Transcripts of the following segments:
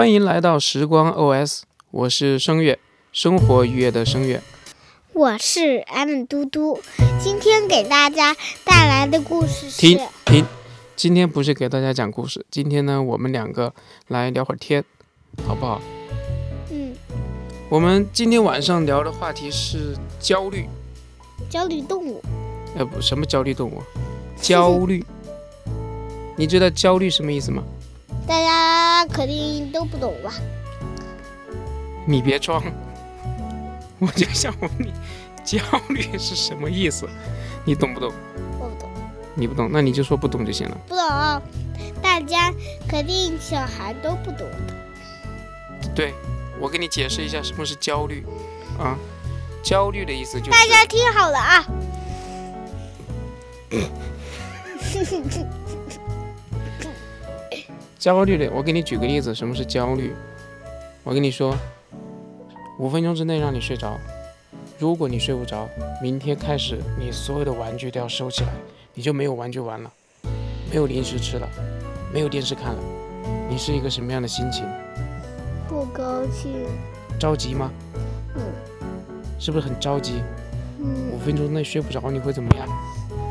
欢迎来到时光 OS，我是声乐，生活愉悦的声乐。我是 M 嘟嘟，今天给大家带来的故事是停停，今天不是给大家讲故事，今天呢，我们两个来聊会儿天，好不好？嗯，我们今天晚上聊的话题是焦虑，焦虑动物。呃不，什么焦虑动物？焦虑。你知道焦虑什么意思吗？大家肯定都不懂吧？你别装，我就想问你，焦虑是什么意思？你懂不懂？我不懂，你不懂，那你就说不懂就行了。不懂，大家肯定小孩都不懂的。对，我给你解释一下什么是焦虑啊？焦虑的意思就是大家听好了啊！焦虑的。我给你举个例子，什么是焦虑？我跟你说，五分钟之内让你睡着。如果你睡不着，明天开始你所有的玩具都要收起来，你就没有玩具玩了，没有零食吃了，没有电视看了。你是一个什么样的心情？不高兴。着急吗？嗯是不是很着急？五嗯分钟内睡不着，你会怎么样？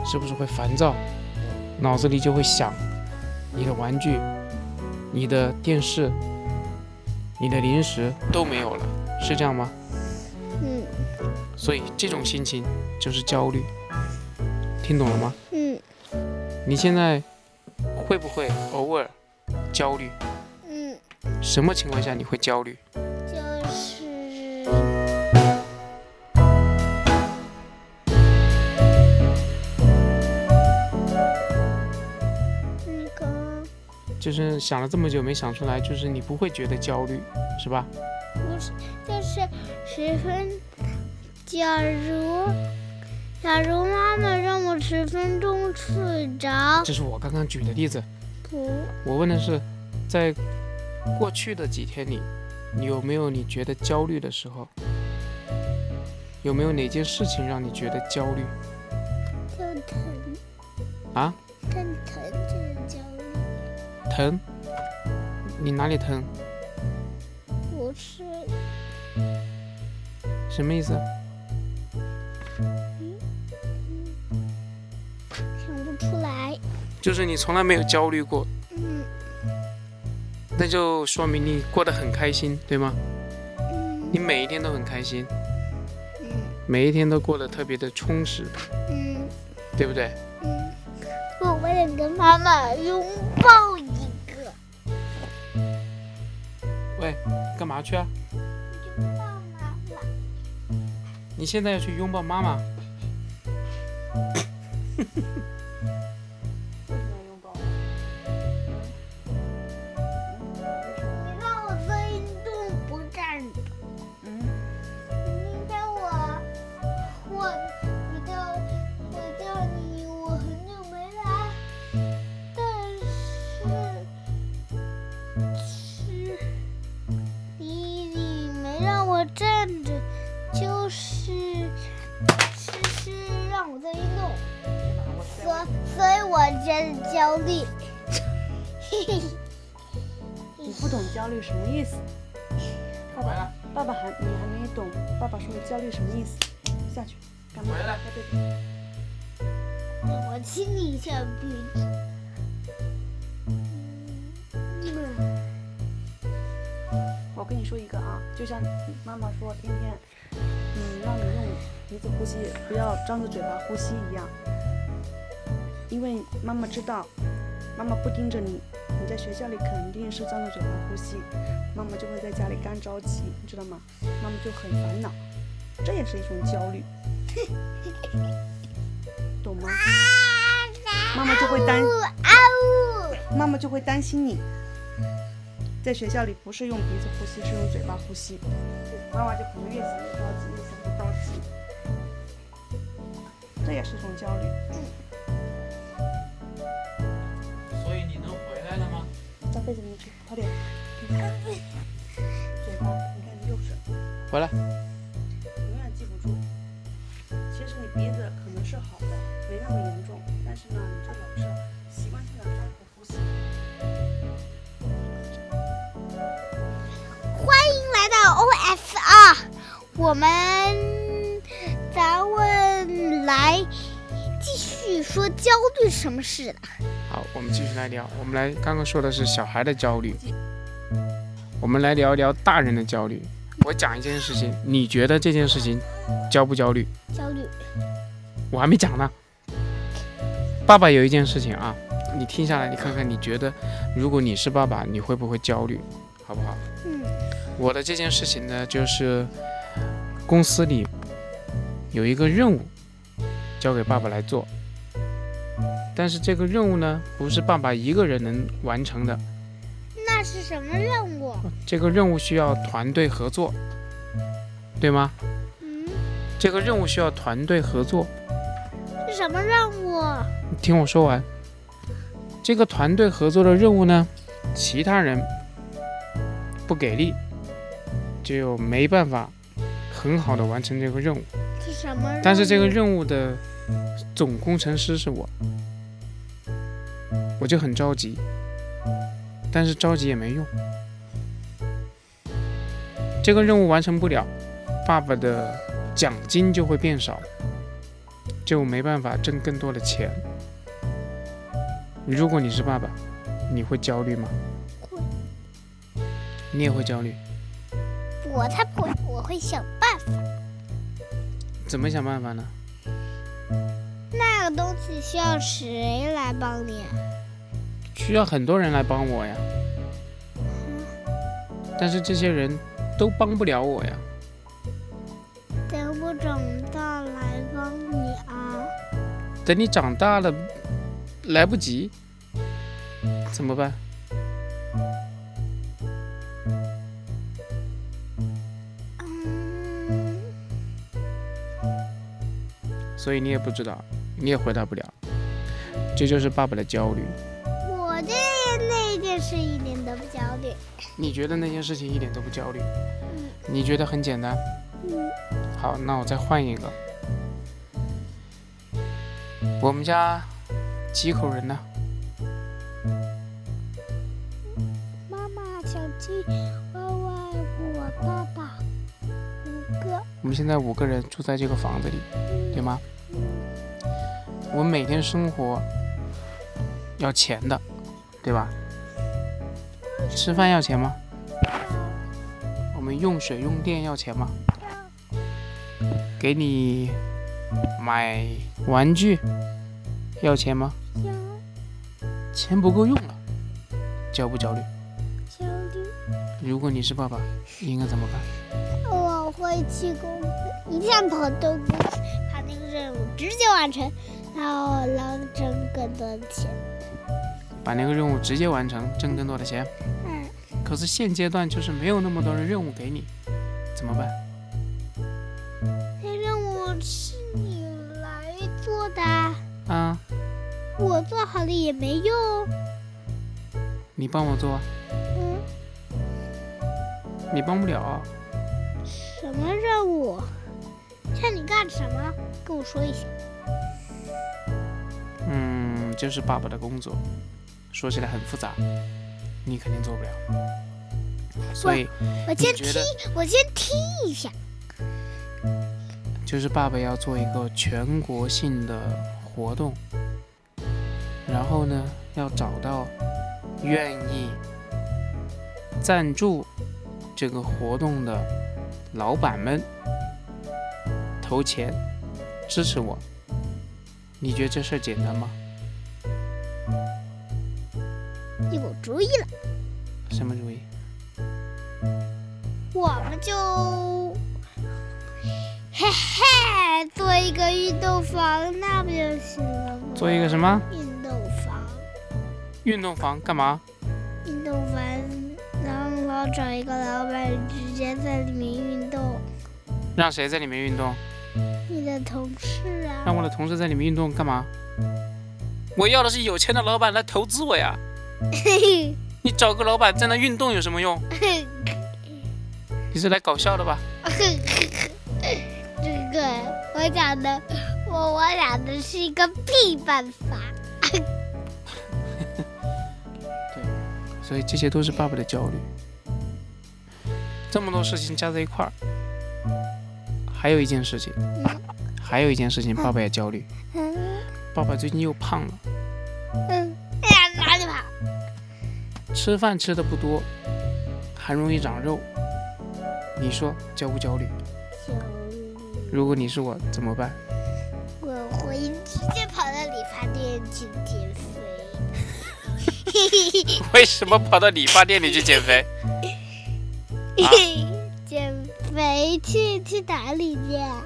是不是会烦躁？脑子里就会想你的玩具、你的电视、你的零食都没有了，是这样吗？嗯所以这种心情就是焦虑，听懂了吗？嗯你现在会不会偶尔焦虑？嗯，什么情况下你会焦虑？就是想了这么久没想出来，就是你不会觉得焦虑，是吧？不是，就是十分。假如假如妈妈让我十分钟睡着，这是我刚刚举的例子。不，我问的是，在过去的几天里，你有没有你觉得焦虑的时候？有没有哪件事情让你觉得焦虑就疼啊？疼疼疼？你哪里疼？不是什么意思？想不出来。就是你从来没有焦虑过，嗯那就说明你过得很开心，对吗？嗯你每一天都很开心，嗯每一天都过得特别的充实，嗯对不对？嗯，我为了跟妈妈拥抱喂，干嘛去啊？拥抱妈妈。你现在要去拥抱妈妈？站着，就是是是让我在运动，我所所以我觉得焦虑。嘿嘿，你不懂焦虑什么意思？爸爸，爸爸还你还没懂，爸爸说的焦虑什么意思？下去，干嘛？我亲你一下鼻子。我跟你说一个啊，就像妈妈说天天，嗯，让你用鼻子呼吸，不要张着嘴巴呼吸一样。因为妈妈知道，妈妈不盯着你，你在学校里肯定是张着嘴巴呼吸，妈妈就会在家里干着急，你知道吗？妈妈就很烦恼，这也是一种焦虑，懂吗？妈妈就会担！妈妈就会担心你。在学校里不是用鼻子呼吸，是用嘴巴呼吸，妈妈就可能越想越着急，越想越着急，这也是一种焦虑。所以你能回来了吗？到被子里面去，快点！你看，嘴巴，你看你右手，回来。我们咱们来继续说焦虑什么事的。好，我们继续来聊。我们来刚刚说的是小孩的焦虑，我们来聊一聊大人的焦虑。我讲一件事情，你觉得这件事情焦不焦虑？焦虑，我还没讲呢。爸爸有一件事情啊，你听下来，你看看，你觉得如果你是爸爸，你会不会焦虑？好不好？嗯，我的这件事情呢，就是公司里有一个任务交给爸爸来做，但是这个任务呢，不是爸爸一个人能完成的，那是什么任务？这个任务需要团队合作，对吗？嗯，这个任务需要团队合作，是什么任务？你听我说完。这个团队合作的任务呢，其他人不给力，就没办法很好的完成这个任务。是什么？但是这个任务的总工程师是我，我就很着急，但是着急也没用。这个任务完成不了，爸爸的奖金就会变少，就没办法挣更多的钱。如果你是爸爸，你会焦虑吗？会。你也会焦虑？我才不会，我会想。怎么想办法呢？那个东西需要谁来帮你？需要很多人来帮我呀，但是这些人都帮不了我呀。等我长大来帮你啊！等你长大了，来不及，怎么办？所以你也不知道，你也回答不了，这就是爸爸的焦虑。我对那件事一点都不焦虑。你觉得那件事情一点都不焦虑？嗯你觉得很简单？嗯，好，那我再换一个。我们家几口人呢？妈妈、小鸡、我们现在五个人住在这个房子里，对吗？我们每天生活要钱的，对吧？吃饭要钱吗？我们用水用电要钱吗？给你买玩具要钱吗？钱不够用了，焦不焦虑？焦虑，如果你是爸爸，应该怎么办？我会去公司，一天跑到公司，把那个任务直接完成，然后能挣更多的钱。把那个任务直接完成，挣更多的钱。嗯，可是现阶段就是没有那么多的任务给你，怎么办？那任务是你来做的，啊，我做好了也没用。你帮我做，嗯，你帮不了。什么任务？让你干什么？跟我说一下。嗯，就是爸爸的工作，说起来很复杂，你肯定做不了。所以我先听，我先听一下。就是爸爸要做一个全国性的活动，然后呢，要找到愿意赞助这个活动的老板们投钱支持我。你觉得这事儿简单吗？有主意了，什么主意？我们就嘿嘿做一个运动房，那不就行了吗？做一个什么运动房？运动房干嘛？运动房，然后找一个老板，直接在里面运动。让谁在里面运动？你的同事啊，让我的同事在里面运动干嘛？我要的是有钱的老板来投资我呀！嘿 你找个老板在那运动有什么用？你是来搞笑的吧？这个我讲的，我我讲的是一个屁办法。所以这些都是爸爸的焦虑。这么多事情加在一块儿，还有一件事情，还有一件事情，爸爸也焦虑。嗯爸爸最近又胖了，嗯，哎呀，哪里跑？吃饭吃的不多，还容易长肉。你说焦不焦虑？焦虑如果你是我怎么办？我会直接跑到理发店去减肥。为什么跑到理发店里去减肥？啊减 肥去去哪里去啊？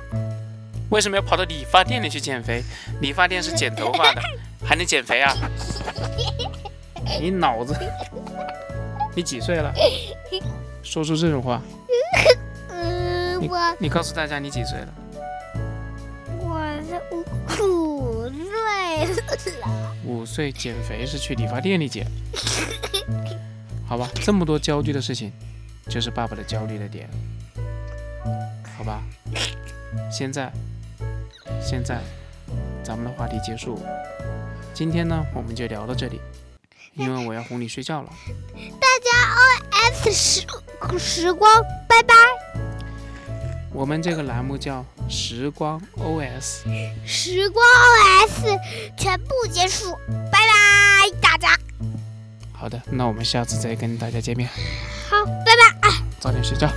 为什么要跑到理发店里去减肥？理发店是剪头发的，还能减肥啊？你脑子，你几岁了？说出这种话，我你告诉大家你几岁了？我是五五岁了。五岁减肥是去理发店里减，好吧？这么多焦虑的事情，就是爸爸的焦虑的点，好吧？现在，现在，咱们的话题结束。今天呢，我们就聊到这里，因为我要哄你睡觉了。大家 OS 时时光，拜拜。我们这个栏目叫“时光 OS”。时光 OS 全部结束，拜拜，大家好的，那我们下次再跟大家见面，好，拜拜。早点睡觉。